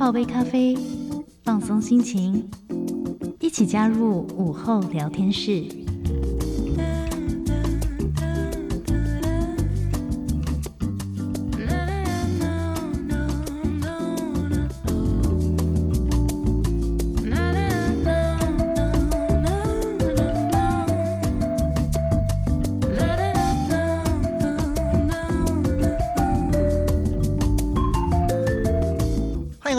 泡杯咖啡，放松心情，一起加入午后聊天室。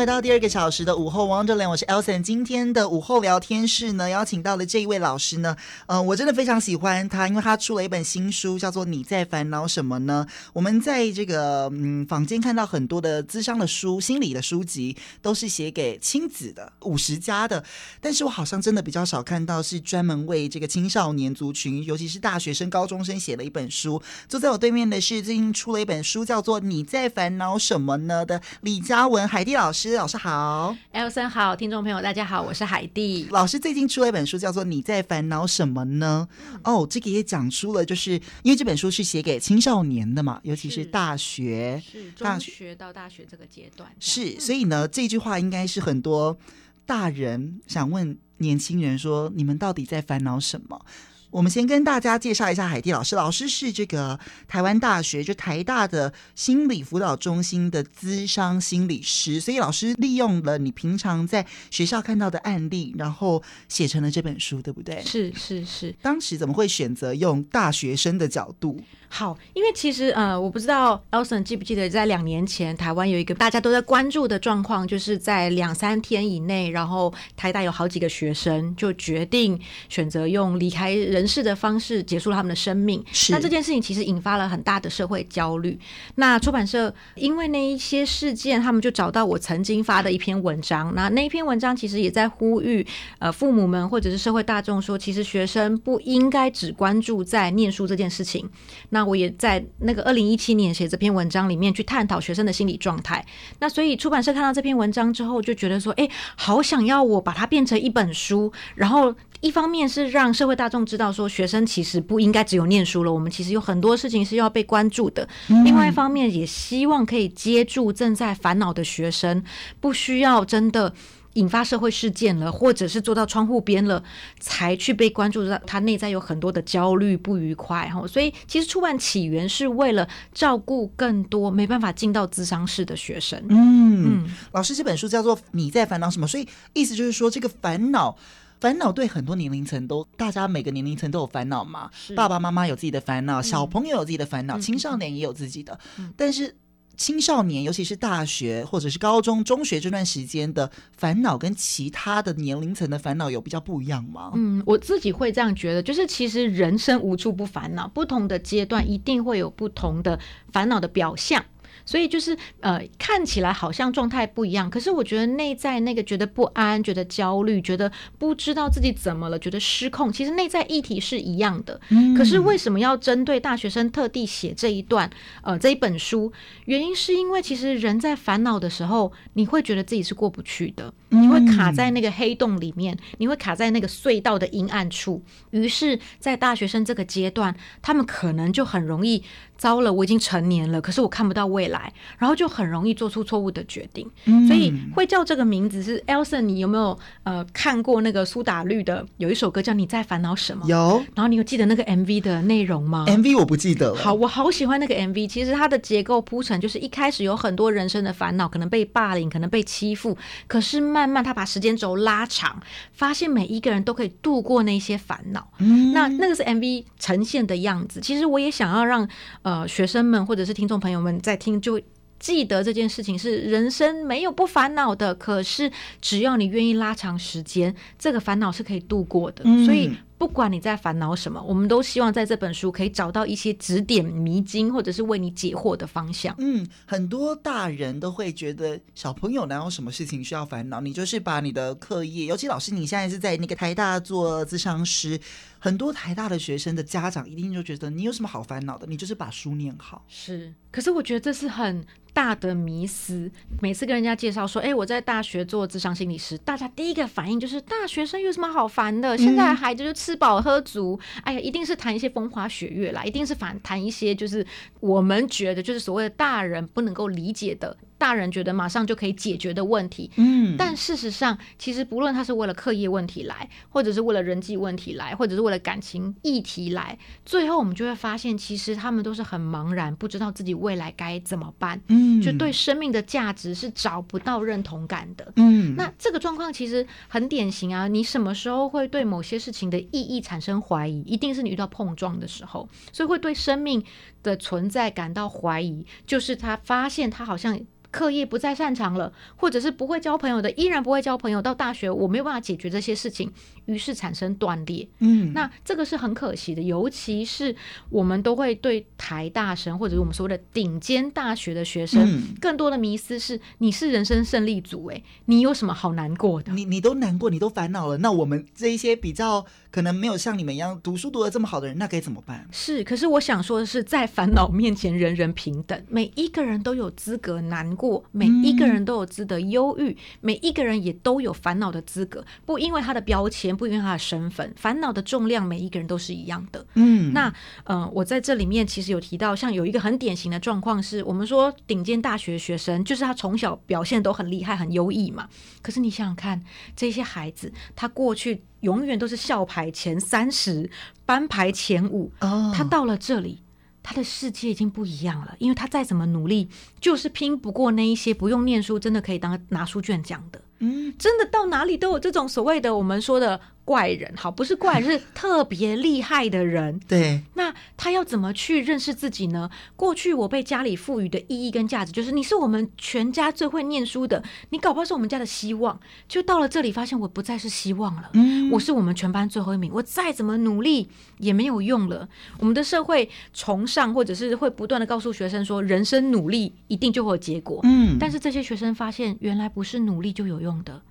回到第二个小时的午后 Wonderland，我是 Elson。今天的午后聊天室呢，邀请到了这一位老师呢，嗯、呃，我真的非常喜欢他，因为他出了一本新书，叫做《你在烦恼什么呢》。我们在这个嗯坊间看到很多的咨商的书、心理的书籍，都是写给亲子的、五十加的，但是我好像真的比较少看到是专门为这个青少年族群，尤其是大学生、高中生写了一本书。坐在我对面的是最近出了一本书，叫做《你在烦恼什么呢》的李嘉文海蒂老师。老师好，Elson 好，听众朋友大家好，我是海蒂老师。最近出了一本书，叫做《你在烦恼什么呢》？哦，这个也讲出了，就是因为这本书是写给青少年的嘛，尤其是大学，是中学到大学这个阶段，是，所以呢，这句话应该是很多大人想问年轻人说：你们到底在烦恼什么？我们先跟大家介绍一下海蒂老师。老师是这个台湾大学就台大的心理辅导中心的资商心理师，所以老师利用了你平常在学校看到的案例，然后写成了这本书，对不对？是是是。当时怎么会选择用大学生的角度？好，因为其实呃，我不知道 Elson 记不记得，在两年前台湾有一个大家都在关注的状况，就是在两三天以内，然后台大有好几个学生就决定选择用离开人世的方式结束了他们的生命。是。那这件事情其实引发了很大的社会焦虑。那出版社因为那一些事件，他们就找到我曾经发的一篇文章。那那一篇文章其实也在呼吁呃父母们或者是社会大众说，其实学生不应该只关注在念书这件事情。那那我也在那个二零一七年写这篇文章里面去探讨学生的心理状态。那所以出版社看到这篇文章之后，就觉得说，哎，好想要我把它变成一本书。然后一方面是让社会大众知道说，学生其实不应该只有念书了，我们其实有很多事情是要被关注的。另外一方面也希望可以接住正在烦恼的学生，不需要真的。引发社会事件了，或者是坐到窗户边了，才去被关注到他内在有很多的焦虑不愉快哈。所以其实出版起源是为了照顾更多没办法进到咨商室的学生。嗯，嗯，老师这本书叫做《你在烦恼什么》，所以意思就是说，这个烦恼，烦恼对很多年龄层都，大家每个年龄层都有烦恼嘛。爸爸妈妈有自己的烦恼，小朋友有自己的烦恼，嗯，青少年也有自己的，嗯，但是。青少年，尤其是大学或者是高中、中学这段时间的烦恼，跟其他的年龄层的烦恼有比较不一样吗？嗯，我自己会这样觉得，就是其实人生无处不烦恼，不同的阶段一定会有不同的烦恼的表象。所以就是呃，看起来好像状态不一样，可是我觉得内在那个觉得不安、觉得焦虑、觉得不知道自己怎么了、觉得失控，其实内在议题是一样的。嗯。可是为什么要针对大学生特地写这一段呃这一本书？原因是因为其实人在烦恼的时候，你会觉得自己是过不去的，你会卡在那个黑洞里面，你会卡在那个隧道的阴暗处。于是，在大学生这个阶段，他们可能就很容易。糟了，我已经成年了，可是我看不到未来，然后就很容易做出错误的决定。嗯、所以会叫这个名字是 Elson。你有没有呃看过那个苏打绿的有一首歌叫《你在烦恼什么》？有。然后你有记得那个 MV 的内容吗？MV 我不记得了。好，我好喜欢那个 MV。其实它的结构铺陈就是一开始有很多人生的烦恼，可能被霸凌，可能被欺负，可是慢慢慢他把时间轴拉长，发现每一个人都可以度过那些烦恼。嗯，那那个是 MV 呈现的样子。其实我也想要让呃。呃，学生们或者是听众朋友们在听，就记得这件事情是人生没有不烦恼的，可是只要你愿意拉长时间，这个烦恼是可以度过的。嗯、所以。不管你在烦恼什么，我们都希望在这本书可以找到一些指点迷津，或者是为你解惑的方向。嗯，很多大人都会觉得小朋友哪有什么事情需要烦恼？你就是把你的课业，尤其老师你现在是在那个台大做咨商师，很多台大的学生的家长一定就觉得你有什么好烦恼的？你就是把书念好。是，可是我觉得这是很大的迷思。每次跟人家介绍说，哎，我在大学做智商心理师，大家第一个反应就是大学生有什么好烦的？现在孩子就吃。吃饱喝足，哎呀，一定是谈一些风花雪月啦，一定是反谈一些就是我们觉得就是所谓的大人不能够理解的大人觉得马上就可以解决的问题。嗯，但事实上，其实不论他是为了课业问题来，或者是为了人际问题来，或者是为了感情议题来，最后我们就会发现，其实他们都是很茫然，不知道自己未来该怎么办。嗯，就对生命的价值是找不到认同感的。嗯，那这个状况其实很典型啊。你什么时候会对某些事情的意义产生怀疑？一定是你遇到碰撞的时候，所以会对生命的存在感到怀疑。就是他发现他好像。刻意不再擅长了，或者是不会交朋友的，依然不会交朋友。到大学，我没有办法解决这些事情，于是产生断裂。嗯，那这个是很可惜的，尤其是我们都会对台大生，或者是我们所谓的顶尖大学的学生，嗯、更多的迷思是：你是人生胜利组，哎，你有什么好难过的？你你都难过，你都烦恼了，那我们这一些比较可能没有像你们一样读书读的这么好的人，那该怎么办？是，可是我想说的是，在烦恼面前，人人平等，每一个人都有资格难过。过每一个人都有资格忧郁，每一个人也都有烦恼的资格，不因为他的标签，不因为他的身份，烦恼的重量，每一个人都是一样的。嗯，那呃，我在这里面其实有提到，像有一个很典型的状况是，我们说顶尖大学学生，就是他从小表现都很厉害、很优异嘛。可是你想想看，这些孩子，他过去永远都是校排前三十、班排前五，哦，他到了这里。他的世界已经不一样了，因为他再怎么努力，就是拼不过那一些不用念书，真的可以当拿书卷讲的。嗯，真的到哪里都有这种所谓的我们说的怪人，好，不是怪人，是特别厉害的人。对，那他要怎么去认识自己呢？过去我被家里赋予的意义跟价值，就是你是我们全家最会念书的，你搞不好是我们家的希望。就到了这里，发现我不再是希望了。嗯，我是我们全班最后一名，我再怎么努力也没有用了。我们的社会崇尚，或者是会不断的告诉学生说，人生努力一定就会有结果。嗯，但是这些学生发现，原来不是努力就有用。用的，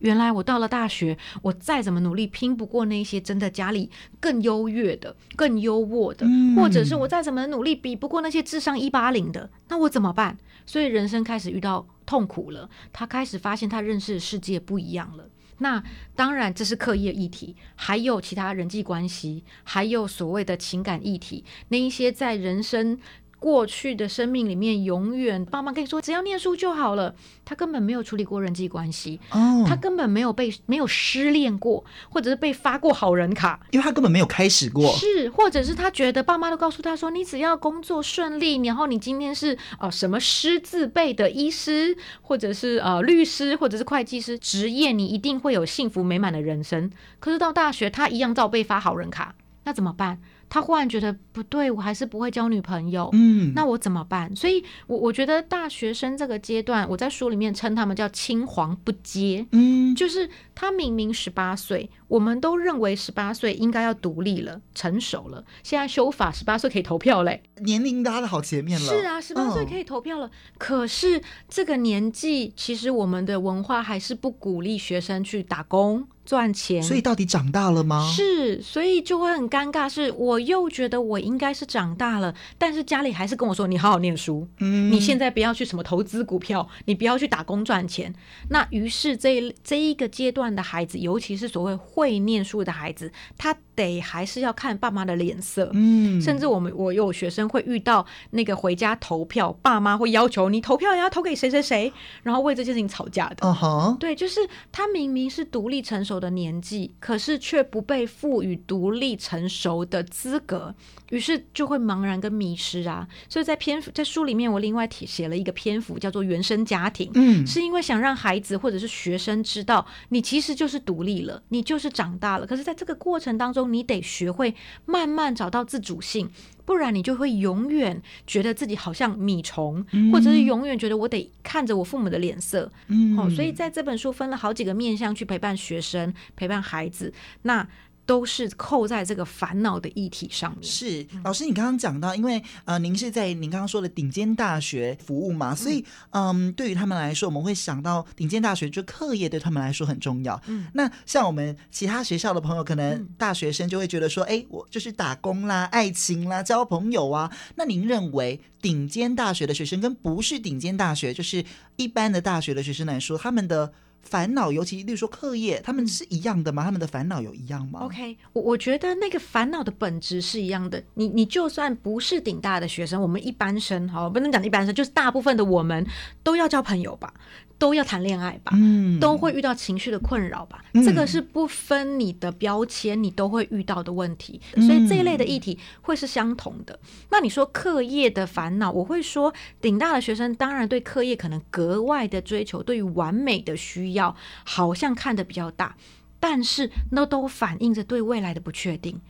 原来我到了大学，我再怎么努力，拼不过那些真的家里更优越的、更优渥的，嗯、或者是我再怎么努力，比不过那些智商一八零的，那我怎么办？所以人生开始遇到痛苦了，他开始发现他认识的世界不一样了。那当然这是课业议题，还有其他人际关系，还有所谓的情感议题，那一些在人生。过去的生命里面，永远爸妈跟你说只要念书就好了，他根本没有处理过人际关系，哦，他根本没有被没有失恋过，或者是被发过好人卡，因为他根本没有开始过，是，或者是他觉得爸妈都告诉他说，你只要工作顺利，然后你今天是呃什么师字辈的医师，或者是呃律师，或者是会计师职业，你一定会有幸福美满的人生。可是到大学，他一样照被发好人卡，那怎么办？他忽然觉得不对，我还是不会交女朋友，嗯，那我怎么办？所以我，我我觉得大学生这个阶段，我在书里面称他们叫青黄不接，嗯，就是他明明十八岁，我们都认为十八岁应该要独立了、成熟了，现在修法十八岁可以投票嘞，年龄拉的好前面了，是啊，十八岁可以投票了。哦、可是这个年纪，其实我们的文化还是不鼓励学生去打工。赚钱，所以到底长大了吗？是，所以就会很尴尬。是，我又觉得我应该是长大了，但是家里还是跟我说：“你好好念书，嗯，你现在不要去什么投资股票，你不要去打工赚钱。”那于是这这一个阶段的孩子，尤其是所谓会念书的孩子，他得还是要看爸妈的脸色，嗯，甚至我们我有学生会遇到那个回家投票，爸妈会要求你投票，你要投给谁谁谁，然后为这件事情吵架的。嗯哼，对，就是他明明是独立成熟的年纪，可是却不被赋予独立成熟的资格，于是就会茫然跟迷失啊。所以在篇幅在书里面，我另外写写了一个篇幅，叫做“原生家庭”。嗯，是因为想让孩子或者是学生知道，你其实就是独立了，你就是长大了。可是在这个过程当中，你得学会慢慢找到自主性。不然你就会永远觉得自己好像米虫，嗯、或者是永远觉得我得看着我父母的脸色。嗯，哦，所以在这本书分了好几个面向去陪伴学生、陪伴孩子。那。都是扣在这个烦恼的议题上面。是老师，你刚刚讲到，因为呃，您是在您刚刚说的顶尖大学服务嘛，所以嗯，对于他们来说，我们会想到顶尖大学就课业对他们来说很重要。嗯，那像我们其他学校的朋友，可能大学生就会觉得说，哎，我就是打工啦、爱情啦、交朋友啊。那您认为顶尖大学的学生跟不是顶尖大学，就是一般的大学的学生来说，他们的烦恼，尤其例如说课业，他们是一样的吗？他们的烦恼有一样吗？OK，我我觉得那个烦恼的本质是一样的。你你就算不是顶大的学生，我们一般生，哈，不能讲一般生，就是大部分的我们都要交朋友吧。都要谈恋爱吧，嗯，都会遇到情绪的困扰吧，嗯，这个是不分你的标签，你都会遇到的问题，所以这一类的议题会是相同的。嗯，那你说课业的烦恼，我会说顶大的学生当然对课业可能格外的追求，对于完美的需要好像看得比较大，但是那都反映着对未来的不确定。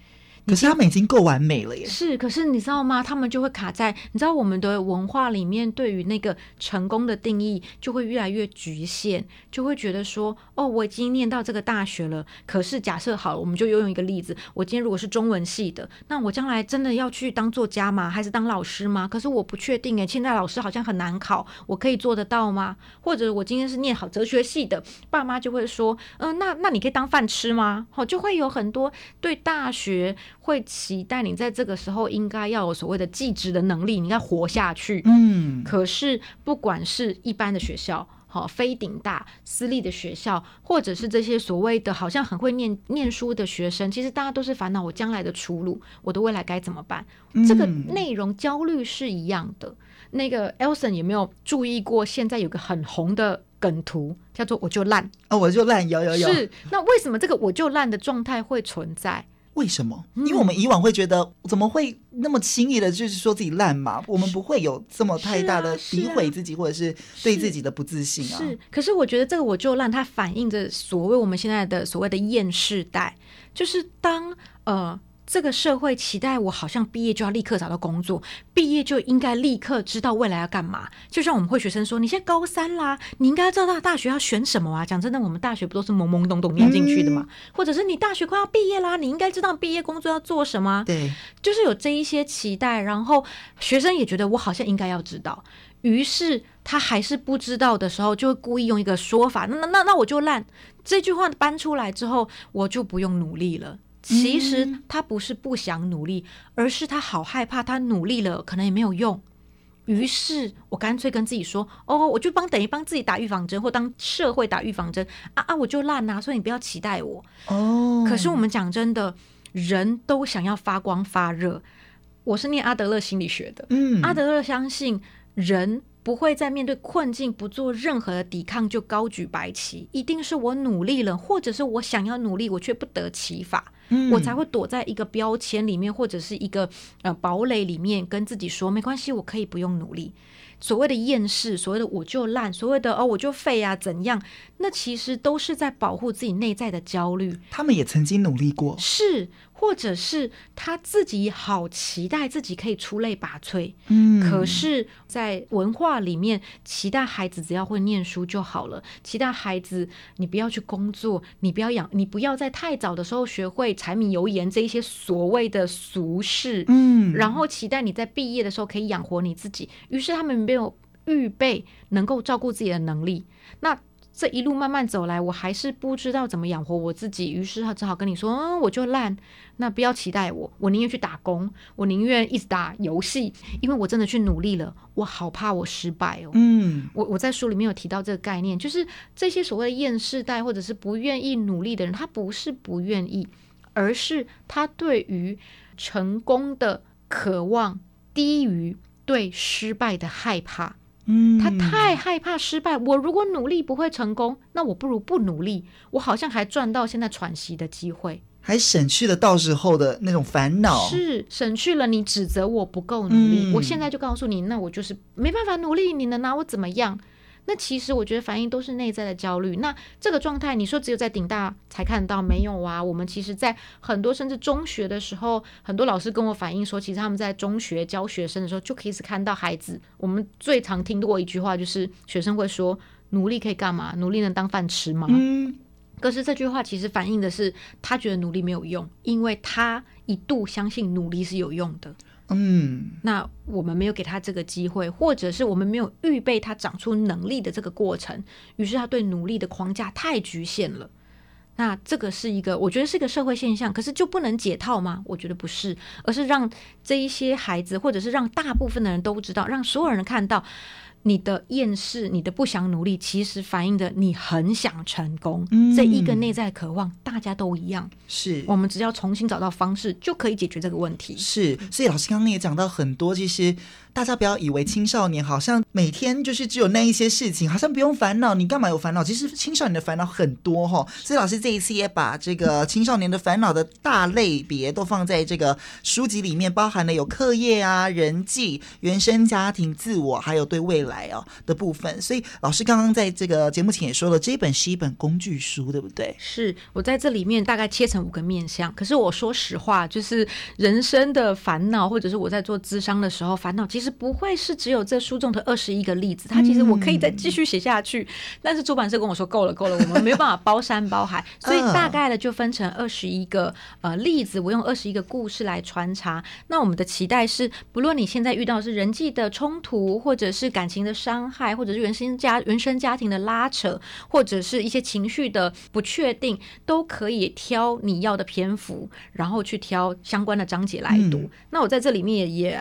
可是他们已经够完美了耶。是，可是你知道吗？他们就会卡在，你知道我们的文化里面对于那个成功的定义就会越来越局限，就会觉得说，哦，我已经念到这个大学了。可是假设好了，我们就用一个例子，我今天如果是中文系的，那我将来真的要去当作家吗？还是当老师吗？可是我不确定诶，现在老师好像很难考，我可以做得到吗？或者我今天是念好哲学系的，爸妈就会说，嗯、呃，那那你可以当饭吃吗？好，就会有很多对大学。会期待你在这个时候应该要有所谓的技职的能力，你应该活下去。嗯，可是不管是一般的学校，好，非顶大私立的学校，或者是这些所谓的好像很会念念书的学生，其实大家都是烦恼我将来的出路，我的未来该怎么办？嗯、这个内容焦虑是一样的。那个 Elson 有没有注意过？现在有个很红的梗图，叫做“我就烂”。哦，我就烂，有有有。是，那为什么这个“我就烂”的状态会存在？为什么？因为我们以往会觉得，怎么会那么轻易的，就是说自己烂嘛？我们不会有这么太大的诋毁自己，或者是对自己的不自信啊。是，可是我觉得这个我就烂，它反映着所谓我们现在的所谓的厌世代，就是当呃。这个社会期待我好像毕业就要立刻找到工作，毕业就应该立刻知道未来要干嘛。就像我们会学生说：“你现在高三啦，你应该知道大学要选什么啊？”讲真的，我们大学不都是懵懵懂懂念进去的吗？嗯、或者是你大学快要毕业啦，你应该知道毕业工作要做什么？对，就是有这一些期待，然后学生也觉得我好像应该要知道，于是他还是不知道的时候，就会故意用一个说法：“那那那那我就烂。”这句话搬出来之后，我就不用努力了。其实他不是不想努力，而是他好害怕，他努力了可能也没有用。于是我干脆跟自己说：“哦，我就帮等于帮自己打预防针，或当社会打预防针啊啊！我就烂啊，所以你不要期待我。”哦。可是我们讲真的，人都想要发光发热。我是念阿德勒心理学的，嗯，阿德勒相信人。不会在面对困境不做任何的抵抗就高举白旗，一定是我努力了，或者是我想要努力，我却不得其法，嗯，我才会躲在一个标签里面，或者是一个呃堡垒里面，跟自己说没关系，我可以不用努力。所谓的厌世，所谓的我就烂，所谓的哦我就废啊，怎样？那其实都是在保护自己内在的焦虑。他们也曾经努力过，是。或者是他自己好期待自己可以出类拔萃，嗯，可是，在文化里面，期待孩子只要会念书就好了，期待孩子你不要去工作，你不要养，你不要在太早的时候学会柴米油盐这一些所谓的俗事，嗯，然后期待你在毕业的时候可以养活你自己，于是他们没有预备能够照顾自己的能力，那。这一路慢慢走来，我还是不知道怎么养活我自己，于是他只好跟你说：“嗯，我就烂，那不要期待我，我宁愿去打工，我宁愿一直打游戏，因为我真的去努力了，我好怕我失败哦。”嗯，我我在书里面有提到这个概念，就是这些所谓的厌世代或者是不愿意努力的人，他不是不愿意，而是他对于成功的渴望低于对失败的害怕。嗯，他太害怕失败。我如果努力不会成功，那我不如不努力。我好像还赚到现在喘息的机会，还省去了到时候的那种烦恼。是省去了你指责我不够努力。嗯，我现在就告诉你，那我就是没办法努力，你能拿我怎么样？那其实我觉得反应都是内在的焦虑。那这个状态，你说只有在顶大才看到没有啊？我们其实，在很多甚至中学的时候，很多老师跟我反映说，其实他们在中学教学生的时候，就可以看到孩子。我们最常听过一句话，就是学生会说：“努力可以干嘛？努力能当饭吃吗？”嗯。可是这句话其实反映的是，他觉得努力没有用，因为他一度相信努力是有用的。嗯，那我们没有给他这个机会，或者是我们没有预备他长出能力的这个过程，于是他对努力的框架太局限了。那这个是一个，我觉得是一个社会现象，可是就不能解套吗？我觉得不是，而是让这一些孩子，或者是让大部分的人都知道，让所有人看到。你的厌世、你的不想努力，其实反映着你很想成功。嗯、这一个内在渴望，大家都一样。是我们只要重新找到方式，就可以解决这个问题。是，所以老师刚刚也讲到很多，其实。大家不要以为青少年好像每天就是只有那一些事情，好像不用烦恼。你干嘛有烦恼？其实青少年的烦恼很多哈。所以老师这一次也把这个青少年的烦恼的大类别都放在这个书籍里面，包含了有课业啊、人际、原生家庭、自我，还有对未来哦的部分。所以老师刚刚在这个节目前也说了，这一本是一本工具书，对不对？是我在这里面大概切成五个面向。可是我说实话，就是人生的烦恼，或者是我在做智商的时候烦恼，其实。不会是只有这书中的二十一个例子，它其实我可以再继续写下去，嗯、但是出版社跟我说够了够了，我们没有办法包山包海，所以大概的就分成二十一个呃例子，我用二十一个故事来穿插。那我们的期待是，不论你现在遇到是人际的冲突，或者是感情的伤害，或者是原生家原生家庭的拉扯，或者是一些情绪的不确定，都可以挑你要的篇幅，然后去挑相关的章节来读。嗯、那我在这里面也。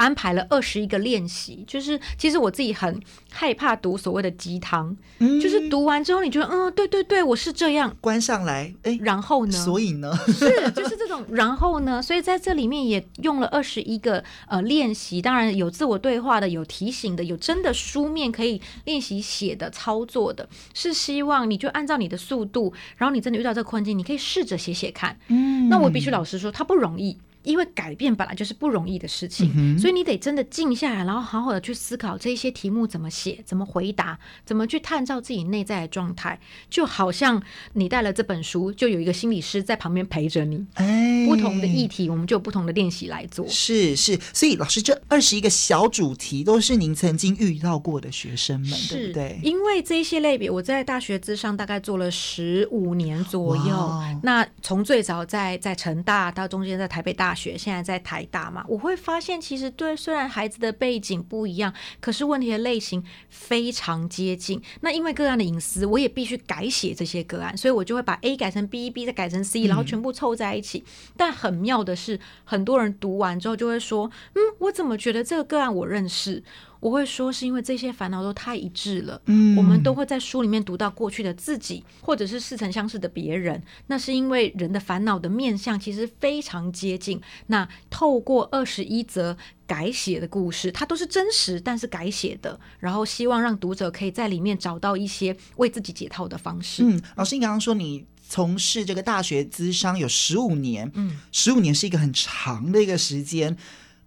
安排了二十一个练习，就是其实我自己很害怕读所谓的鸡汤，嗯、就是读完之后你觉得嗯，对对对，我是这样，关上来，哎，然后呢？所以呢？是就是这种，然后呢？所以在这里面也用了二十一个呃练习，当然有自我对话的，有提醒的，有真的书面可以练习写的操作的，是希望你就按照你的速度，然后你真的遇到这个困境，你可以试着写写看。嗯，那我必须老实说，它不容易。因为改变本来就是不容易的事情，嗯、所以你得真的静下来，然后好好的去思考这些题目怎么写、怎么回答、怎么去探照自己内在的状态。就好像你带了这本书，就有一个心理师在旁边陪着你。哎，不同的议题，我们就有不同的练习来做。是是，所以老师这二十一个小主题都是您曾经遇到过的学生们，是对不对？因为这一些类别，我在大学之上大概做了十五年左右。那从最早在在成大到中间在台北大。大学现在在台大嘛，我会发现其实对，虽然孩子的背景不一样，可是问题的类型非常接近。那因为个案的隐私，我也必须改写这些个案，所以我就会把 A 改成 B，B 再改成 C，然后全部凑在一起。嗯、但很妙的是，很多人读完之后就会说：“嗯，我怎么觉得这个个案我认识？”我会说，是因为这些烦恼都太一致了。嗯，我们都会在书里面读到过去的自己，或者是似曾相识的别人。那是因为人的烦恼的面相其实非常接近。那透过二十一则改写的故事，它都是真实，但是改写的。然后希望让读者可以在里面找到一些为自己解套的方式。嗯，老师，你刚刚说你从事这个大学资商有十五年，嗯，十五年是一个很长的一个时间。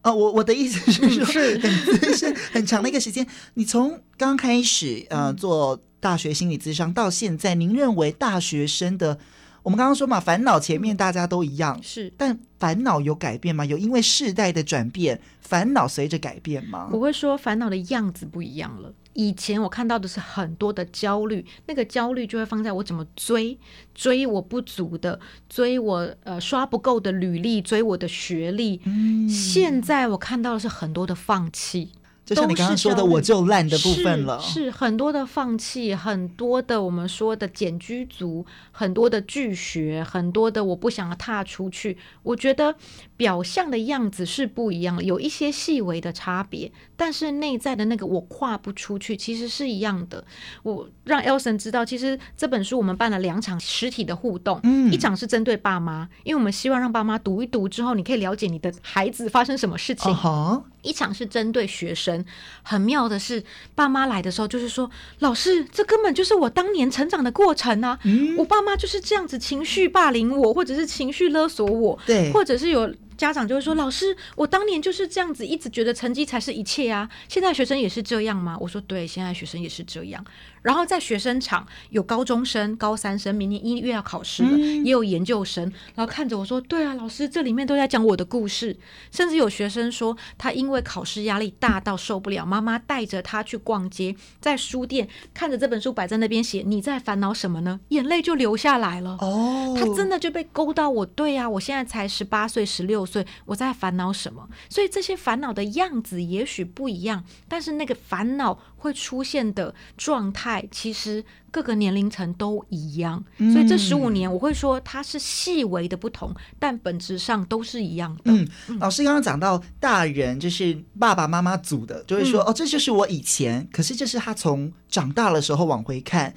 哦，我我的意思是说，是很长的一个时间。你从刚开始呃做大学心理咨商到现在，您认为大学生的，我们刚刚说嘛，烦恼前面大家都一样，是，但烦恼有改变吗？有因为世代的转变，烦恼随着改变吗？我会说，烦恼的样子不一样了。以前我看到的是很多的焦虑，那个焦虑就会放在我怎么追，追我不足的，追我呃刷不够的履历，追我的学历。嗯，现在我看到的是很多的放弃。就像你刚刚说的，我就烂的部分了，是，是很多的放弃，很多的我们说的减居族，很多的拒学，很多的我不想踏出去。我觉得表象的样子是不一样的，有一些细微的差别，但是内在的那个我跨不出去，其实是一样的。我让 Elson 知道，其实这本书我们办了两场实体的互动，嗯，一场是针对爸妈，因为我们希望让爸妈读一读之后，你可以了解你的孩子发生什么事情。Uh huh. 一场是针对学生，很妙的是，爸妈来的时候就是说，老师，这根本就是我当年成长的过程啊！嗯，我爸妈就是这样子情绪霸凌我，或者是情绪勒索我，对，或者是有。家长就会说：“老师，我当年就是这样子，一直觉得成绩才是一切啊。现在学生也是这样吗？”我说：“对，现在学生也是这样。”然后在学生场有高中生、高三生，明年一月要考试了，嗯、也有研究生。然后看着我说：“对啊，老师，这里面都在讲我的故事。”甚至有学生说，他因为考试压力大到受不了，妈妈带着他去逛街，在书店看着这本书摆在那边写：“你在烦恼什么呢？”眼泪就流下来了。哦，他真的就被勾到我。对啊，我现在才十八岁、十。六岁，我在烦恼什么？所以这些烦恼的样子也许不一样，但是那个烦恼会出现的状态，其实各个年龄层都一样。所以这十五年，我会说它是细微的不同，但本质上都是一样的。嗯，老师刚刚讲到大人就是爸爸妈妈组的，就会说、嗯、哦，这就是我以前，可是这是他从长大的时候往回看。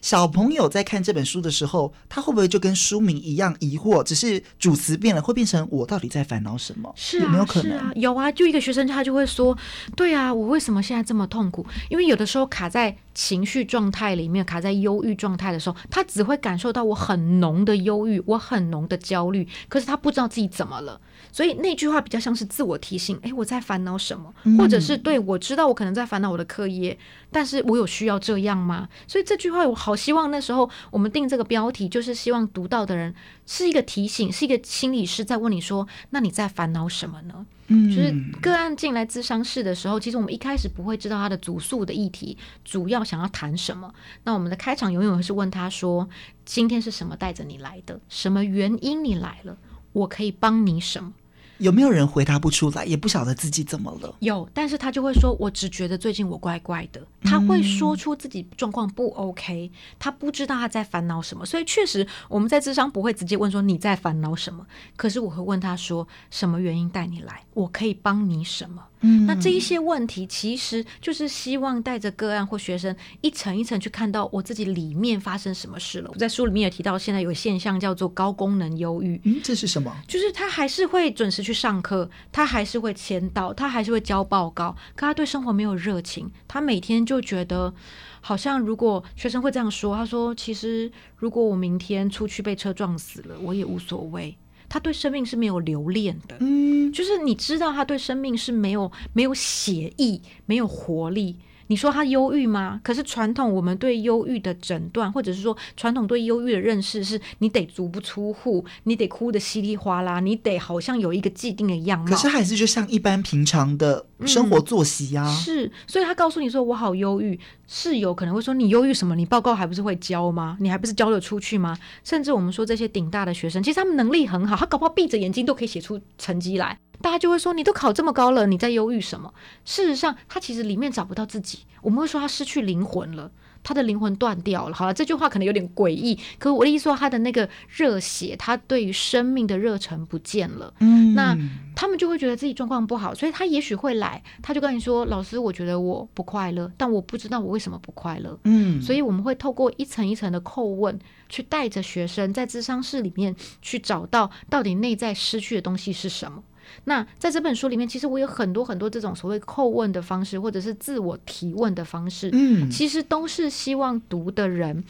小朋友在看这本书的时候，他会不会就跟书名一样疑惑？只是主词变了，会变成我到底在烦恼什么？是啊，有没有可能？啊，有啊。就一个学生，他就会说：“对啊，我为什么现在这么痛苦？因为有的时候卡在情绪状态里面，卡在忧郁状态的时候，他只会感受到我很浓的忧郁，我很浓的焦虑，可是他不知道自己怎么了。所以那句话比较像是自我提醒：哎，我在烦恼什么？或者是对我知道我可能在烦恼我的课业，但是我有需要这样吗？所以这句话我好希望那时候我们定这个标题，就是希望读到的人是一个提醒，是一个心理师在问你说：那你在烦恼什么呢？嗯，就是个案进来咨商室的时候，其实我们一开始不会知道他的主诉的议题，主要想要谈什么。那我们的开场永远会是问他说：今天是什么带着你来的？什么原因你来了？我可以帮你什么？有没有人回答不出来，也不晓得自己怎么了？有，但是他就会说：“我只觉得最近我怪怪的。”他会说出自己状况不 OK，他不知道他在烦恼什么。所以确实，我们在智商不会直接问说你在烦恼什么，可是我会问他说：“什么原因带你来？我可以帮你什么？”嗯，那这一些问题其实就是希望带着个案或学生一层一层去看到我自己里面发生什么事了。我在书里面也提到，现在有现象叫做高功能忧郁。嗯，这是什么？就是他还是会准时去上课，他还是会签到，他还是会交报告，可他对生活没有热情。他每天就觉得，好像如果学生会这样说，他说：“其实如果我明天出去被车撞死了，我也无所谓。”他对生命是没有留恋的，嗯，就是你知道他对生命是没有没有血意、没有活力。你说他忧郁吗？可是传统我们对忧郁的诊断，或者是说传统对忧郁的认识，是你得足不出户，你得哭得稀里哗啦，你得好像有一个既定的样貌。可是还是就像一般平常的生活作息呀、啊嗯。是，所以他告诉你说我好忧郁，室友可能会说你忧郁什么？你报告还不是会交吗？你还不是交得出去吗？甚至我们说这些顶大的学生，其实他们能力很好，他搞不好闭着眼睛都可以写出成绩来。大家就会说，你都考这么高了，你在忧郁什么？事实上，他其实里面找不到自己。我们会说他失去灵魂了，他的灵魂断掉了。好了，这句话可能有点诡异，可是我的意思说，他的那个热血，他对于生命的热忱不见了。嗯，那他们就会觉得自己状况不好，所以他也许会来，他就跟你说：“老师，我觉得我不快乐，但我不知道我为什么不快乐。”嗯，所以我们会透过一层一层的叩问，去带着学生在智商室里面去找到到底内在失去的东西是什么。那在这本书里面，其实我有很多很多这种所谓叩问的方式，或者是自我提问的方式，嗯，其实都是希望读的人，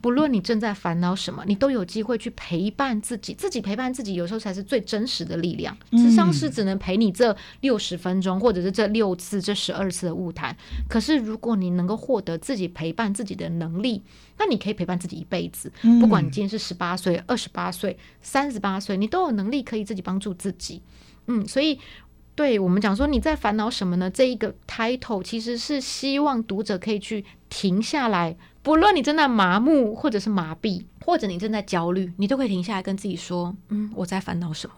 不论你正在烦恼什么，你都有机会去陪伴自己，自己陪伴自己，有时候才是最真实的力量。智商是只能陪你这六十分钟，或者是这六次、这十二次的晤谈。可是如果你能够获得自己陪伴自己的能力，那你可以陪伴自己一辈子。不管你今天是十八岁、二十八岁、三十八岁，你都有能力可以自己帮助自己。嗯，所以对我们讲说，你在烦恼什么呢？这一个 title 其实是希望读者可以去停下来，不论你正在麻木，或者是麻痹，或者你正在焦虑，你都可以停下来跟自己说：“嗯，我在烦恼什么。”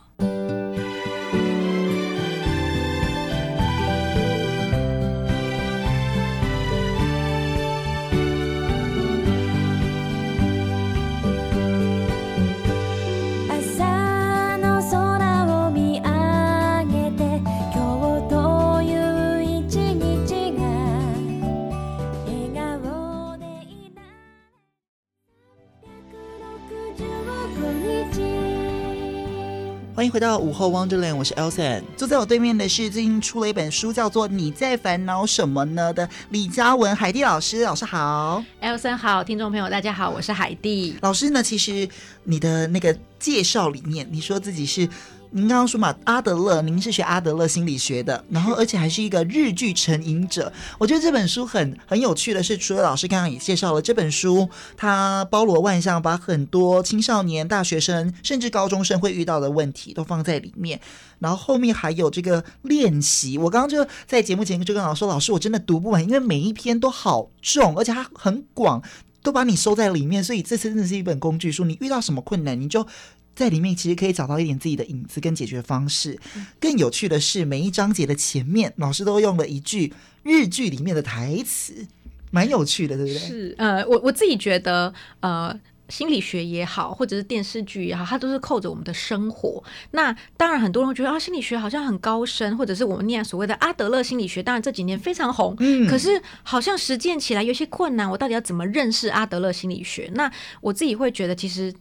欢迎回到午后 Wonderland，我是 Elson。坐在我对面的是最近出了一本书，叫做《你在烦恼什么呢》的李嘉文海蒂老师。老师好，Elson 好，听众朋友大家好，我是海蒂老师呢。其实你的那个介绍里面，你说自己是。您刚刚说嘛，阿德勒，您是学阿德勒心理学的，然后而且还是一个日剧成瘾者。我觉得这本书很很有趣的是，除了老师刚刚也介绍了这本书，它包罗万象，把很多青少年、大学生甚至高中生会遇到的问题都放在里面。然后后面还有这个练习，我刚刚就在节目前就跟老师说，老师我真的读不完，因为每一篇都好重，而且它很广，都把你收在里面。所以这次真的是一本工具书，你遇到什么困难你就。在里面其实可以找到一点自己的影子跟解决方式。更有趣的是，每一章节的前面，老师都用了一句日剧里面的台词，蛮有趣的，对不对？是，呃，我我自己觉得，呃。心理学也好，或者是电视剧也好，它都是扣着我们的生活。那当然，很多人会觉得啊，心理学好像很高深，或者是我们念所谓的阿德勒心理学，当然这几年非常红。嗯，可是好像实践起来有些困难。我到底要怎么认识阿德勒心理学？那我自己会觉得，其实。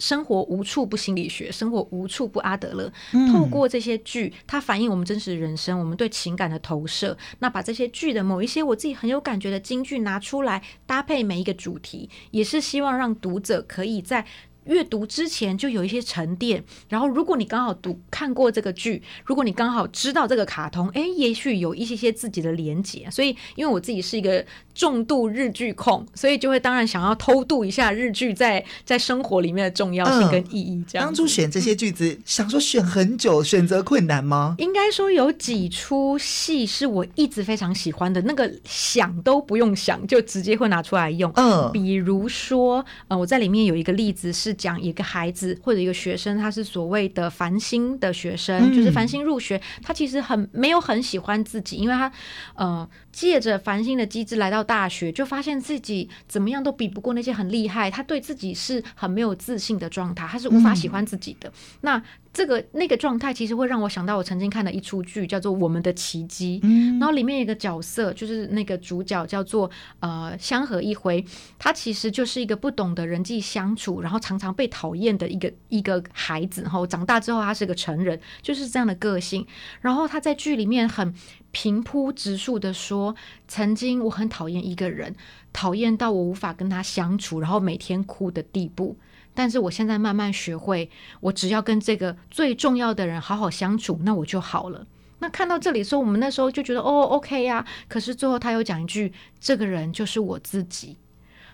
生活无处不心理学，生活无处不阿德勒。透过这些剧，它反映我们真实的人生，我们对情感的投射。那把这些剧的某一些我自己很有感觉的金句拿出来，搭配每一个主题，也是希望让读者可以在。阅读之前就有一些沉淀，然后如果你刚好读看过这个剧，如果你刚好知道这个卡通，哎，也许有一些些自己的连结。所以，因为我自己是一个重度日剧控，所以就会当然想要偷渡一下日剧在在生活里面的重要性跟意义。这样、嗯，当初选这些句子，想说选很久，选择困难吗？应该说有几出戏是我一直非常喜欢的，那个想都不用想就直接会拿出来用。嗯，比如说，呃，我在里面有一个例子是。讲一个孩子或者一个学生，他是所谓的繁星的学生，就是繁星入学，他其实很没有很喜欢自己，因为他呃借着繁星的机制来到大学，就发现自己怎么样都比不过那些很厉害，他对自己是很没有自信的状态，他是无法喜欢自己的。那这个那个状态其实会让我想到我曾经看的一出剧，叫做《我们的奇迹》。嗯，然后里面有一个角色，就是那个主角叫做呃香河一辉，他其实就是一个不懂得人际相处，然后常常被讨厌的一个一个孩子。然后长大之后，他是个成人，就是这样的个性。然后他在剧里面很平铺直述的说，曾经我很讨厌一个人，讨厌到我无法跟他相处，然后每天哭的地步。但是我现在慢慢学会，我只要跟这个最重要的人好好相处，那我就好了。那看到这里说，我们那时候就觉得哦，OK 呀。可是最后他又讲一句：“这个人就是我自己。”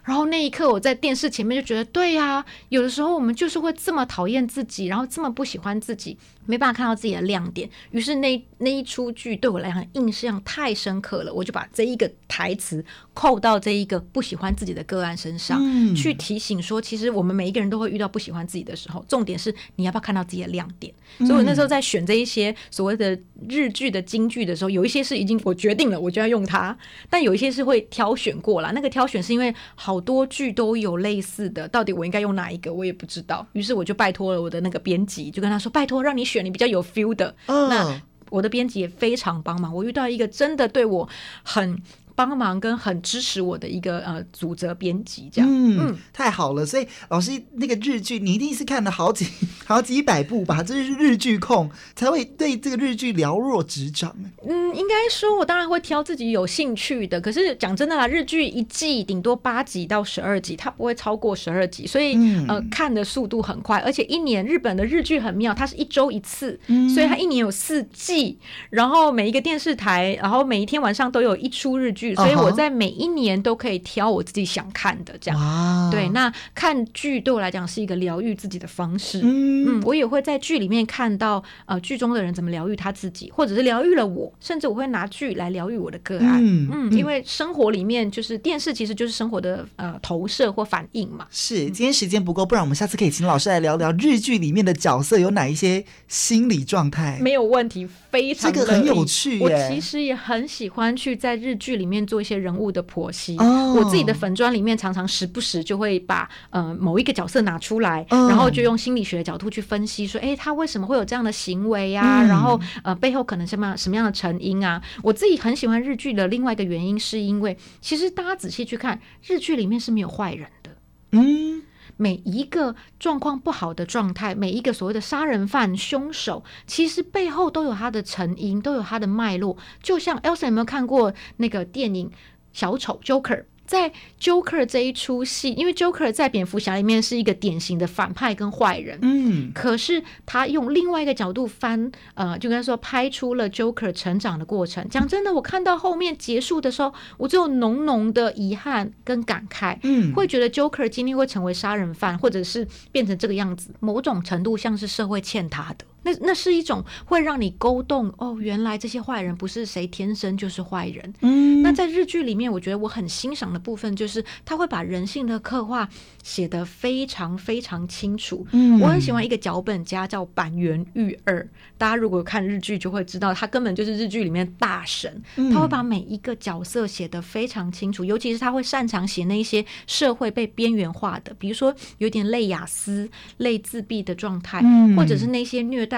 然后那一刻我在电视前面就觉得，对呀，有的时候我们就是会这么讨厌自己，然后这么不喜欢自己。没办法看到自己的亮点，于是那那一出剧对我来讲印象太深刻了，我就把这一个台词扣到这一个不喜欢自己的个案身上，嗯、去提醒说，其实我们每一个人都会遇到不喜欢自己的时候，重点是你要不要看到自己的亮点。嗯、所以我那时候在选这一些所谓的日剧的金剧的时候，有一些是已经我决定了，我就要用它，但有一些是会挑选过了。那个挑选是因为好多剧都有类似的，到底我应该用哪一个，我也不知道。于是我就拜托了我的那个编辑，就跟他说：“拜托，让你选。”你比较有 feel 的，那我的编辑也非常帮忙。我遇到一个真的对我很。帮忙跟很支持我的一个呃组织编辑这样，嗯，嗯太好了。所以老师那个日剧，你一定是看了好几 好几百部吧？这是日剧控才会对这个日剧了若指掌。嗯，应该说，我当然会挑自己有兴趣的。可是讲真的啦，日剧一季顶多八集到十二集，它不会超过十二集，所以、嗯、呃看的速度很快。而且一年日本的日剧很妙，它是一周一次，嗯、所以它一年有四季，然后每一个电视台，然后每一天晚上都有一出日剧。所以我在每一年都可以挑我自己想看的，这样。对，那看剧对我来讲是一个疗愈自己的方式。嗯，嗯，我也会在剧里面看到呃剧中的人怎么疗愈他自己，或者是疗愈了我，甚至我会拿剧来疗愈我的个案。嗯，嗯，因为生活里面就是电视，其实就是生活的呃投射或反应嘛。是，今天时间不够，不然我们下次可以请老师来聊聊日剧里面的角色有哪一些心理状态。没有问题，非常这个很有趣。我其实也很喜欢去在日剧里面。做一些人物的剖析，oh. 我自己的粉砖里面常常时不时就会把呃某一个角色拿出来，oh. 然后就用心理学的角度去分析，说，哎、欸，他为什么会有这样的行为呀、啊？嗯、然后呃背后可能什么什么样的成因啊？我自己很喜欢日剧的另外一个原因，是因为其实大家仔细去看日剧里面是没有坏人的，嗯。每一个状况不好的状态，每一个所谓的杀人犯、凶手，其实背后都有他的成因，都有他的脉络。就像 Elsa 有没有看过那个电影《小丑》Joker？在 Joker 这一出戏，因为 Joker 在蝙蝠侠里面是一个典型的反派跟坏人，嗯，可是他用另外一个角度翻，呃，就跟他说拍出了 Joker 成长的过程。讲真的，我看到后面结束的时候，我只有浓浓的遗憾跟感慨，嗯，会觉得 Joker 今天会成为杀人犯，或者是变成这个样子，某种程度像是社会欠他的。那那是一种会让你勾动哦，原来这些坏人不是谁天生就是坏人。嗯，那在日剧里面，我觉得我很欣赏的部分就是他会把人性的刻画写得非常非常清楚。嗯，我很喜欢一个脚本家叫板垣裕二，大家如果看日剧就会知道，他根本就是日剧里面大神。他会把每一个角色写得非常清楚，尤其是他会擅长写那些社会被边缘化的，比如说有点类雅思、类自闭的状态，或者是那些虐待、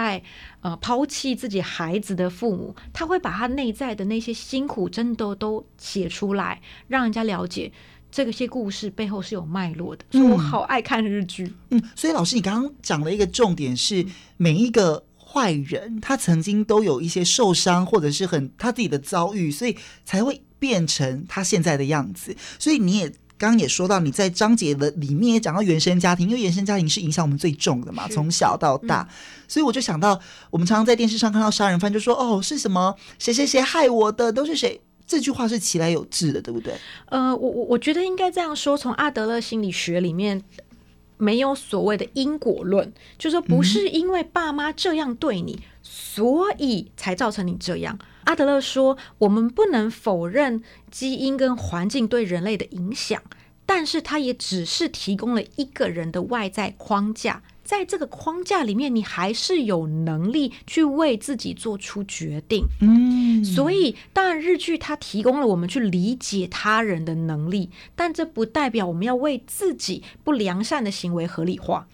呃抛弃自己孩子的父母，他会把他内在的那些辛苦真的都写出来，让人家了解这些故事背后是有脉络的。所以我好爱看日剧。嗯，所以老师，你刚刚讲了一个重点是每一个。坏人他曾经都有一些受伤，或者是很他自己的遭遇，所以才会变成他现在的样子。所以你也刚刚也说到，你在章节的里面也讲到原生家庭，因为原生家庭是影响我们最重的嘛，从小到大。嗯、所以我就想到，我们常常在电视上看到杀人犯，就说哦，是什么谁谁谁害我的，都是谁？这句话是其来有自的，对不对？呃，我我我觉得应该这样说，从阿德勒心理学里面。没有所谓的因果论，就是说不是因为爸妈这样对你，所以才造成你这样。阿德勒说，我们不能否认基因跟环境对人类的影响，但是它也只是提供了一个人的外在框架。在这个框架里面，你还是有能力去为自己做出决定。嗯，所以当然日剧它提供了我们去理解他人的能力，但这不代表我们要为自己不良善的行为合理化。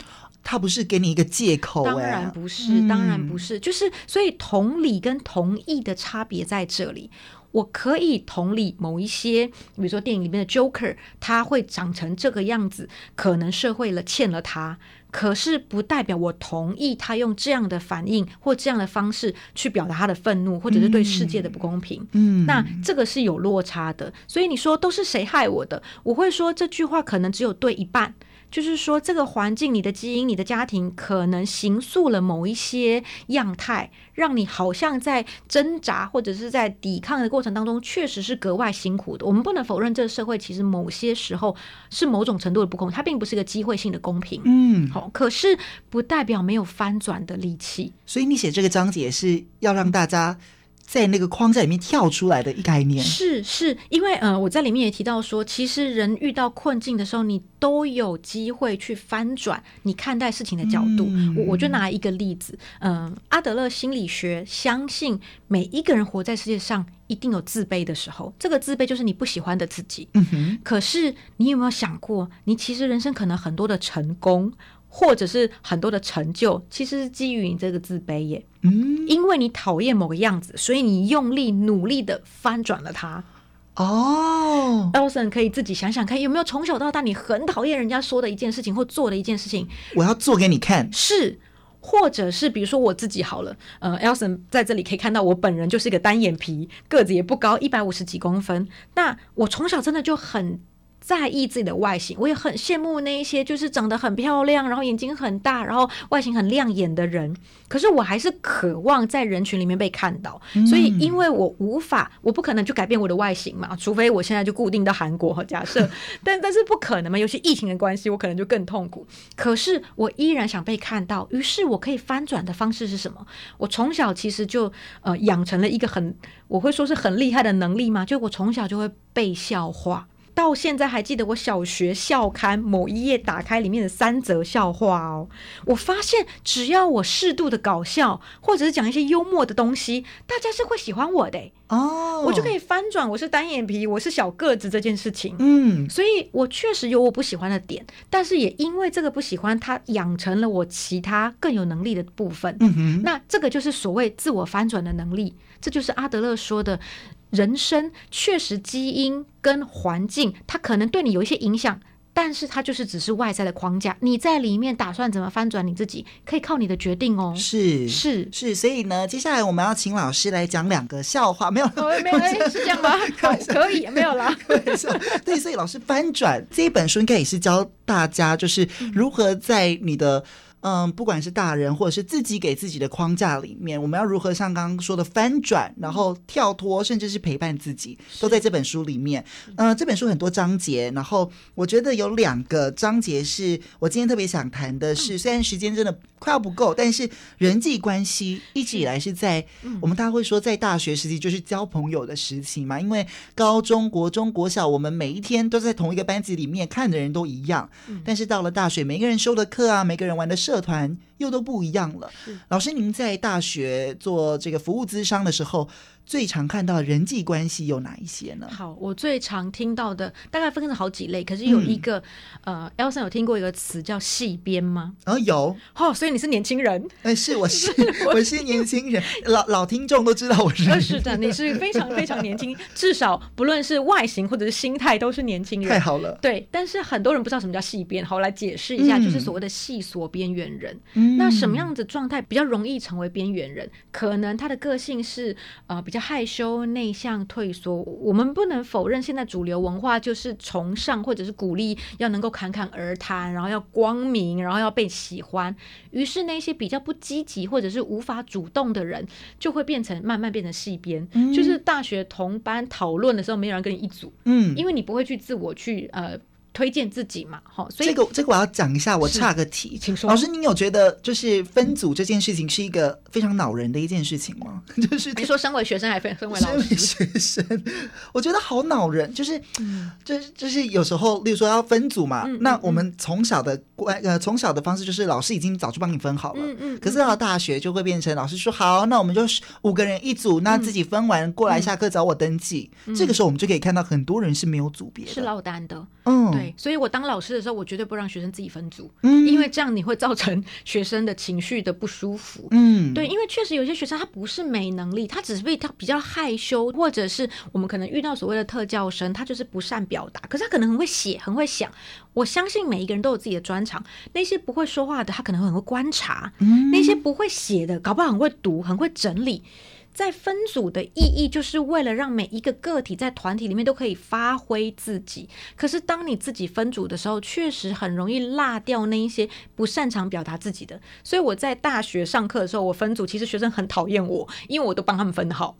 他不是给你一个借口，当然不是，当然不是。就是所以同理跟同意的差别在这里。我可以同理某一些，比如说电影里面的 Joker，他会长成这个样子，可能社会了欠了他。可是不代表我同意他用这样的反应或这样的方式去表达他的愤怒，或者是对世界的不公平。嗯，那这个是有落差的。所以你说都是谁害我的？我会说这句话可能只有对一半。就是说，这个环境、你的基因、你的家庭，可能形塑了某一些样态，让你好像在挣扎或者是在抵抗的过程当中，确实是格外辛苦的。我们不能否认，这个社会其实某些时候是某种程度的不公平，它并不是一个机会性的公平。嗯，好，可是不代表没有翻转的力气。所以你写这个章节是要让大家。在那个框架里面跳出来的一概念是是因为呃我在里面也提到说，其实人遇到困境的时候，你都有机会去翻转你看待事情的角度。嗯、我我就拿一个例子，嗯、呃，阿德勒心理学相信每一个人活在世界上一定有自卑的时候，这个自卑就是你不喜欢的自己。嗯哼。可是你有没有想过，你其实人生可能很多的成功。或者是很多的成就，其实是基于你这个自卑耶。嗯，因为你讨厌某个样子，所以你用力努力的翻转了它。哦，Elson 可以自己想想看，有没有从小到大你很讨厌人家说的一件事情或做的一件事情？我要做给你看。是，或者是比如说我自己好了，呃，Elson 在这里可以看到我本人就是一个单眼皮，个子也不高，一百五十几公分。那我从小真的就很。在意自己的外形，我也很羡慕那一些就是长得很漂亮，然后眼睛很大，然后外形很亮眼的人。可是我还是渴望在人群里面被看到，嗯、所以因为我无法，我不可能去改变我的外形嘛，除非我现在就固定到韩国和假设，但但是不可能嘛，尤其疫情的关系，我可能就更痛苦。可是我依然想被看到，于是我可以翻转的方式是什么？我从小其实就呃养成了一个很，我会说是很厉害的能力嘛，就我从小就会被笑话。到现在还记得我小学校刊某一页打开里面的三则笑话哦，我发现只要我适度的搞笑，或者是讲一些幽默的东西，大家是会喜欢我的哦，我就可以翻转我是单眼皮，我是小个子这件事情。嗯，所以我确实有我不喜欢的点，但是也因为这个不喜欢，它养成了我其他更有能力的部分。嗯哼，那这个就是所谓自我翻转的能力，这就是阿德勒说的。人生确实基因跟环境，它可能对你有一些影响，但是它就是只是外在的框架。你在里面打算怎么翻转你自己，可以靠你的决定哦。是是是，所以呢，接下来我们要请老师来讲两个笑话，没有？哦、没有，是这样吗？好，可以，没有啦。对，所以老师翻转这一本书，应该也是教大家，就是如何在你的。嗯，不管是大人或者是自己给自己的框架里面，我们要如何像刚刚说的翻转，然后跳脱，甚至是陪伴自己，都在这本书里面。嗯、呃，这本书很多章节，然后我觉得有两个章节是我今天特别想谈的是，虽然时间真的快要不够，但是人际关系一直以来是在我们大家会说，在大学时期就是交朋友的时期嘛，因为高中国中国小，我们每一天都在同一个班级里面，看的人都一样，但是到了大学，每个人修的课啊，每个人玩的社团又都不一样了。老师，您在大学做这个服务咨商的时候，最常看到的人际关系有哪一些呢？好，我最常听到的大概分成好几类，可是有一个，嗯、呃，Elson 有听过一个词叫“戏边”吗？哦，有。哦，所以你是年轻人？哎，是，我是，我是年轻人。老老听众都知道我是。是的，你是非常非常年轻，至少不论是外形或者是心态都是年轻人。太好了。对，但是很多人不知道什么叫戏边。好，我来解释一下，嗯、就是所谓的细所边缘人。嗯、那什么样子状态比较容易成为边缘人？可能他的个性是呃比较害羞。内向退缩，我们不能否认，现在主流文化就是崇尚或者是鼓励要能够侃侃而谈，然后要光明，然后要被喜欢。于是那些比较不积极或者是无法主动的人，就会变成慢慢变成戏边，嗯、就是大学同班讨论的时候，没有人跟你一组，嗯，因为你不会去自我去呃。推荐自己嘛，好，所以这个这个我要讲一下，我岔个题，请说。老师，您有觉得就是分组这件事情是一个非常恼人的一件事情吗？就是你说身为学生还分身为老师，学生，我觉得好恼人，就是，嗯、就是就是有时候，例如说要分组嘛，嗯、那我们从小的关呃从小的方式就是老师已经早就帮你分好了，嗯嗯，可是到了大学就会变成老师说好，那我们就五个人一组，那自己分完过来下课找我登记，嗯、这个时候我们就可以看到很多人是没有组别的，是落单的，嗯，对。所以我当老师的时候，我绝对不让学生自己分组，嗯，因为这样你会造成 学生的情绪的不舒服，嗯，对，因为确实有些学生他不是没能力，他只是被他比较害羞，或者是我们可能遇到所谓的特教生，他就是不善表达，可是他可能很会写，很会想。我相信每一个人都有自己的专长，那些不会说话的，他可能会很会观察，嗯，那些不会写的，搞不好很会读，很会整理。在分组的意义，就是为了让每一个个体在团体里面都可以发挥自己。可是，当你自己分组的时候，确实很容易落掉那一些不擅长表达自己的。所以我在大学上课的时候，我分组，其实学生很讨厌我，因为我都帮他们分好。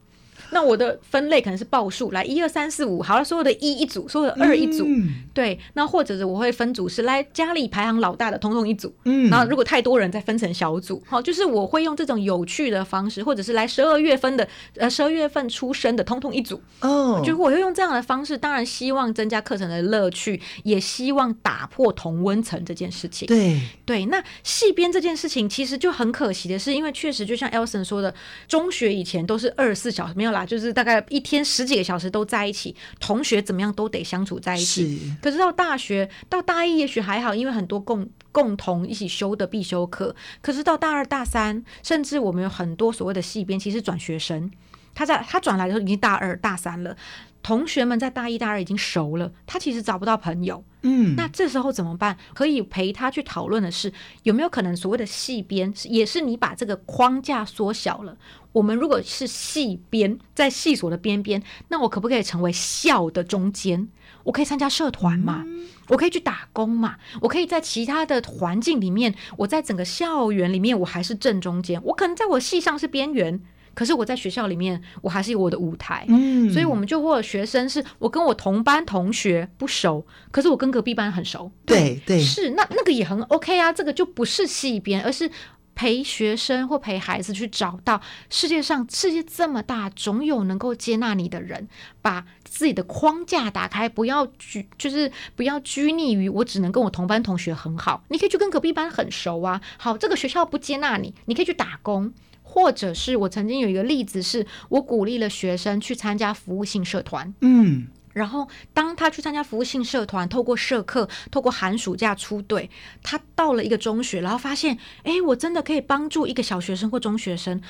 那我的分类可能是报数，来一二三四五，好了，所有的一一组，所有的二一组，嗯、对。那或者是我会分组是来家里排行老大的，通通一组。嗯。然后如果太多人，再分成小组。好，就是我会用这种有趣的方式，或者是来十二月份的，呃，十二月份出生的，通通一组。哦。就我会用这样的方式，当然希望增加课程的乐趣，也希望打破同温层这件事情。对对。那细编这件事情其实就很可惜的是，因为确实就像 Elson 说的，中学以前都是二十四小时没有啦。就是大概一天十几个小时都在一起，同学怎么样都得相处在一起。是。可是到大学到大一也许还好，因为很多共共同一起修的必修课。可是到大二大三，甚至我们有很多所谓的系编，其实转学生，他在他转来的时候已经大二大三了。同学们在大一、大二已经熟了，他其实找不到朋友。嗯，那这时候怎么办？可以陪他去讨论的是，有没有可能所谓的系边，也是你把这个框架缩小了。我们如果是系边，在系所的边边，那我可不可以成为校的中间？我可以参加社团嘛？嗯、我可以去打工嘛？我可以在其他的环境里面，我在整个校园里面，我还是正中间。我可能在我系上是边缘。可是我在学校里面，我还是有我的舞台，嗯，所以我们就会有学生是我跟我同班同学不熟，可是我跟隔壁班很熟，对对，是那那个也很 OK 啊，这个就不是戏边，而是陪学生或陪孩子去找到世界上世界这么大，总有能够接纳你的人，把自己的框架打开，不要拘，就是不要拘泥于我只能跟我同班同学很好，你可以去跟隔壁班很熟啊，好，这个学校不接纳你，你可以去打工。或者是我曾经有一个例子，是我鼓励了学生去参加服务性社团，嗯，然后当他去参加服务性社团，透过社课，透过寒暑假出队，他到了一个中学，然后发现，哎，我真的可以帮助一个小学生或中学生，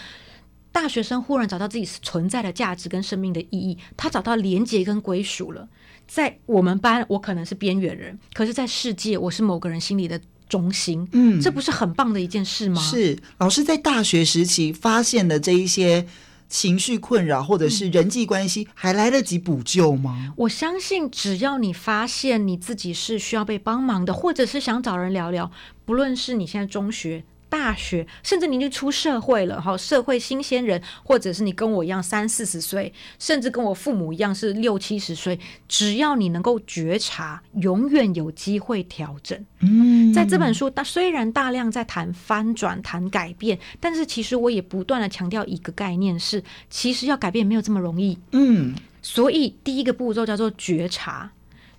大学生忽然找到自己存在的价值跟生命的意义，他找到连结跟归属了。在我们班，我可能是边缘人，可是，在世界，我是某个人心里的。中心，嗯，这不是很棒的一件事吗？是老师在大学时期发现了这一些情绪困扰或者是人际关系，还来得及补救吗？我相信，只要你发现你自己是需要被帮忙的，或者是想找人聊聊，不论是你现在中学。大学，甚至您就出社会了，哈，社会新鲜人，或者是你跟我一样三四十岁，甚至跟我父母一样是六七十岁，只要你能够觉察，永远有机会调整。嗯，在这本书，它虽然大量在谈翻转、谈改变，但是其实我也不断的强调一个概念是，其实要改变没有这么容易。嗯，所以第一个步骤叫做觉察。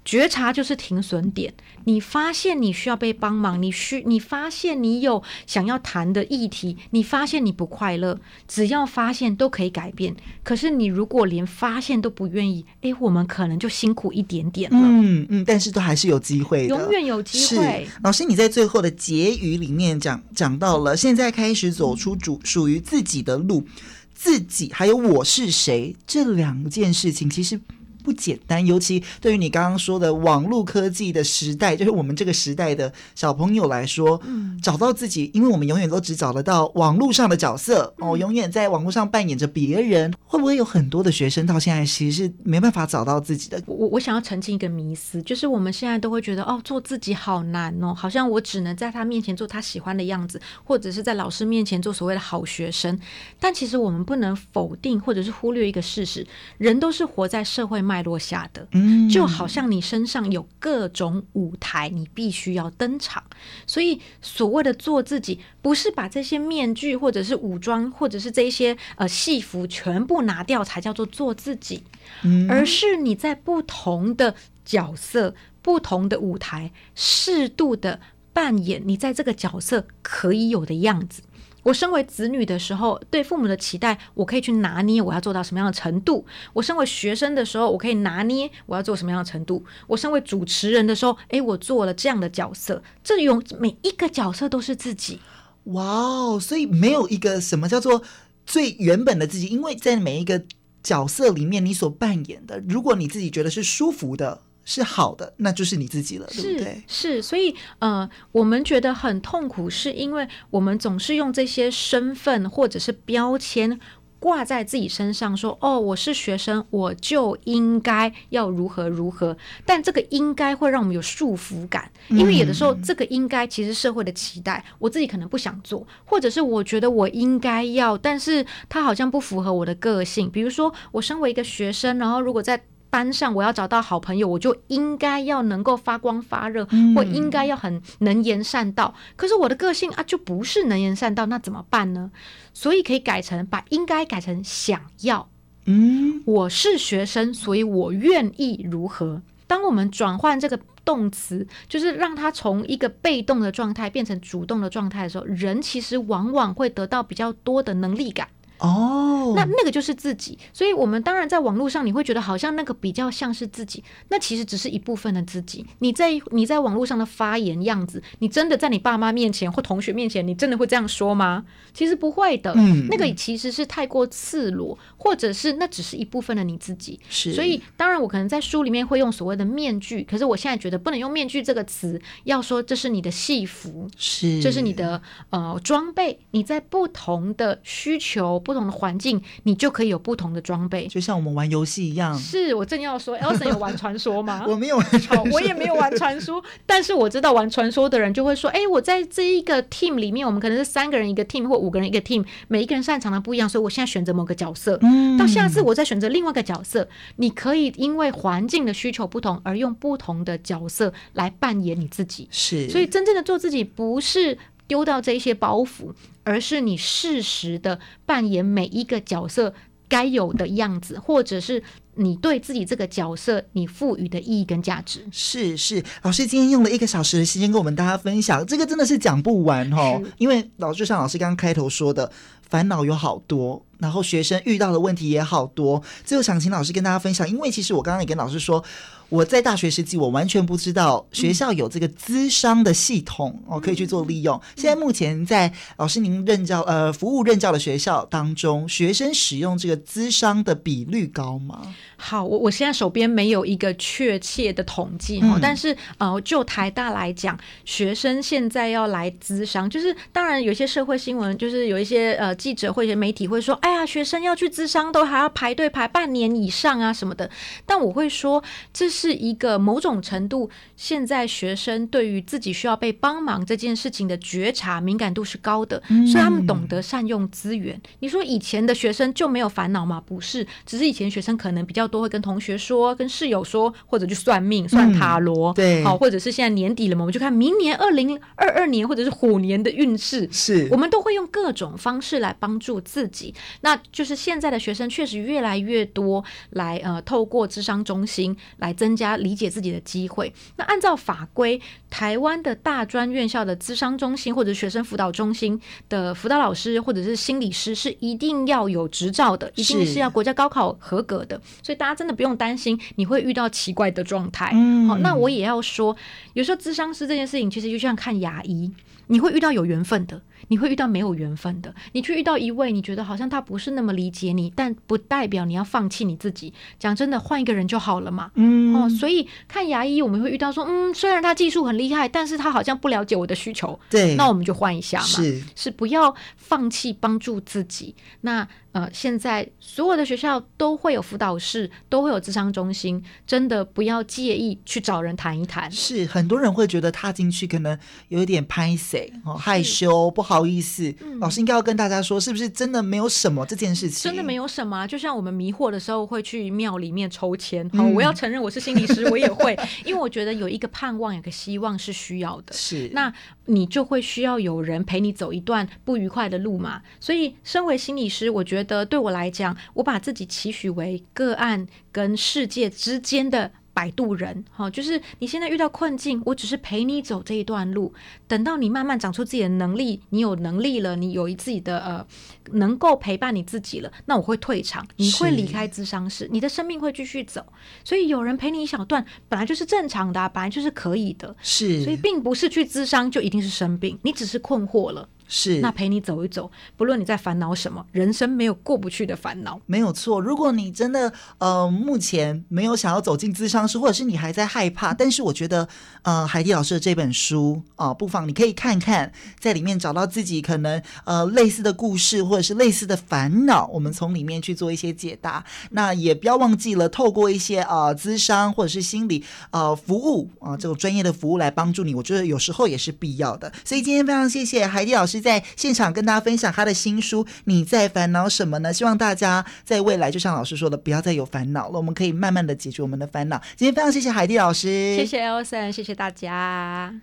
觉察就是停损点，你发现你需要被帮忙，你需你发现你有想要谈的议题，你发现你不快乐，只要发现都可以改变。可是你如果连发现都不愿意，哎，我们可能就辛苦一点点了。嗯嗯，但是都还是有机会的，永远有机会。老师，你在最后的结语里面讲讲到了，现在开始走出主属于自己的路，自己还有我是谁这两件事情，其实。不简单，尤其对于你刚刚说的网络科技的时代，就是我们这个时代的小朋友来说，嗯，找到自己，因为我们永远都只找得到网络上的角色，嗯，哦，永远在网络上扮演着别人，会不会有很多的学生到现在其实是没办法找到自己的？我我想要澄清一个迷思，就是我们现在都会觉得哦，做自己好难哦，好像我只能在他面前做他喜欢的样子，或者是在老师面前做所谓的好学生。但其实我们不能否定或者是忽略一个事实，人都是活在社会脉落下的，就好像你身上有各种舞台，你必须要登场。所以所谓的做自己，不是把这些面具或者是武装或者是这些呃戏服全部拿掉才叫做做自己，而是你在不同的角色、不同的舞台，适度的扮演你在这个角色可以有的样子。我身为子女的时候，对父母的期待，我可以去拿捏我要做到什么样的程度；我身为学生的时候，我可以拿捏我要做什么样的程度；我身为主持人的时候，诶，我做了这样的角色，这有每一个角色都是自己。哇哦！所以没有一个什么叫做最原本的自己，因为在每一个角色里面，你所扮演的，如果你自己觉得是舒服的。是好的，那就是你自己了，是对不对？是，所以呃，我们觉得很痛苦，是因为我们总是用这些身份或者是标签挂在自己身上，说哦，我是学生，我就应该要如何如何。但这个应该会让我们有束缚感，因为有的时候这个应该其实社会的期待，我自己可能不想做，或者是我觉得我应该要，但是它好像不符合我的个性。比如说，我身为一个学生，然后如果在班上我要找到好朋友，我就应该要能够发光发热，或应该要很能言善道。可是我的个性啊，就不是能言善道，那怎么办呢？所以可以改成把应该改成想要。嗯，我是学生，所以我愿意如何？当我们转换这个动词，就是让他从一个被动的状态变成主动的状态的时候，人其实往往会得到比较多的能力感。哦，那那个就是自己，所以我们当然在网络上，你会觉得好像那个比较像是自己，那其实只是一部分的自己。你在你在网络上的发言样子，你真的在你爸妈面前或同学面前，你真的会这样说吗？其实不会的，嗯，那个其实是太过赤裸，或者是那只是一部分的你自己。是，所以当然我可能在书里面会用所谓的面具，可是我现在觉得不能用面具这个词，要说这是你的戏服，是，这是你的呃装备，你在不同的需求。不同的环境，你就可以有不同的装备，就像我们玩游戏一样。是我正要说，Elson 有玩传说吗？我没有玩传说，我也没有玩传说。但是我知道玩传说的人就会说，哎、欸，我在这一个 team 里面，我们可能是三个人一个 team 或五个人一个 team，每一个人擅长的不一样，所以我现在选择某个角色。嗯，到下次我再选择另外一个角色，你可以因为环境的需求不同而用不同的角色来扮演你自己。是，所以真正的做自己不是。丢掉这一些包袱，而是你适时的扮演每一个角色该有的样子，或者是你对自己这个角色你赋予的意义跟价值。是是，老师今天用了一个小时的时间跟我们大家分享，这个真的是讲不完哦。因为老就像老师刚刚开头说的，烦恼有好多，然后学生遇到的问题也好多。最后想请老师跟大家分享，因为其实我刚刚也跟老师说。我在大学时期，我完全不知道学校有这个资商的系统，我、嗯、可以去做利用。现在目前在老师您任教呃服务任教的学校当中，学生使用这个资商的比率高吗？好，我我现在手边没有一个确切的统计哈、嗯，但是呃，就台大来讲，学生现在要来资商，就是当然有一些社会新闻，就是有一些呃记者或者媒体会说：“哎呀，学生要去资商都还要排队排半年以上啊什么的。”但我会说，这是一个某种程度，现在学生对于自己需要被帮忙这件事情的觉察敏感度是高的，所以他们懂得善用资源。你说以前的学生就没有烦恼吗？不是，只是以前学生可能比较多会跟同学说、跟室友说，或者去算命、算塔罗，对，好，或者是现在年底了嘛，我们就看明年二零二二年或者是虎年的运势，是我们都会用各种方式来帮助自己。那就是现在的学生确实越来越多来呃，透过智商中心来增加理解自己的机会。那按照法规，台湾的大专院校的资商中心或者学生辅导中心的辅导老师或者是心理师是一定要有执照的，一定是要国家高考合格的。所以大家真的不用担心你会遇到奇怪的状态。嗯，好，那我也要说，有时候咨商师这件事情其实就像看牙医。你会遇到有缘分的，你会遇到没有缘分的。你去遇到一位，你觉得好像他不是那么理解你，但不代表你要放弃你自己。讲真的，换一个人就好了嘛。嗯，哦，所以看牙医，我们会遇到说，嗯，虽然他技术很厉害，但是他好像不了解我的需求。对，那我们就换一下嘛。是，是不要放弃帮助自己。那。呃，现在所有的学校都会有辅导室，都会有智商中心，真的不要介意去找人谈一谈。是，很多人会觉得踏进去可能有一点拍谁哦，害羞，不好意思。嗯、老师应该要跟大家说，是不是真的没有什么这件事情？真的没有什么，就像我们迷惑的时候会去庙里面抽签。好，我要承认我是心理师，我也会，因为我觉得有一个盼望，有个希望是需要的。是，那你就会需要有人陪你走一段不愉快的路嘛。所以，身为心理师，我觉得。的对我来讲，我把自己期许为个案跟世界之间的摆渡人，哈，就是你现在遇到困境，我只是陪你走这一段路，等到你慢慢长出自己的能力，你有能力了，你有自己的呃，能够陪伴你自己了，那我会退场，你会离开咨商室，你的生命会继续走，所以有人陪你一小段，本来就是正常的啊，本来就是可以的，是，所以并不是去咨商就一定是生病，你只是困惑了。是，那陪你走一走，不论你在烦恼什么，人生没有过不去的烦恼，没有错。如果你真的呃目前没有想要走进咨商室，或者是你还在害怕，但是我觉得呃海蒂老师的这本书啊、呃，不妨你可以看看，在里面找到自己可能呃类似的故事，或者是类似的烦恼，我们从里面去做一些解答。那也不要忘记了，透过一些呃咨商或者是心理呃服务啊、呃、这种专业的服务来帮助你，我觉得有时候也是必要的。所以今天非常谢谢海蒂老师。在现场跟大家分享他的新书《你在烦恼什么呢》？希望大家在未来就像老师说的，不要再有烦恼了，我们可以慢慢的解决我们的烦恼。今天非常谢谢海蒂老师，谢谢 Elson，谢谢大家。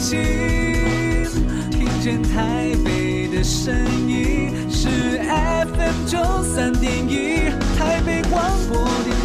心听见台北的声音是 fm 九三点一台北广播电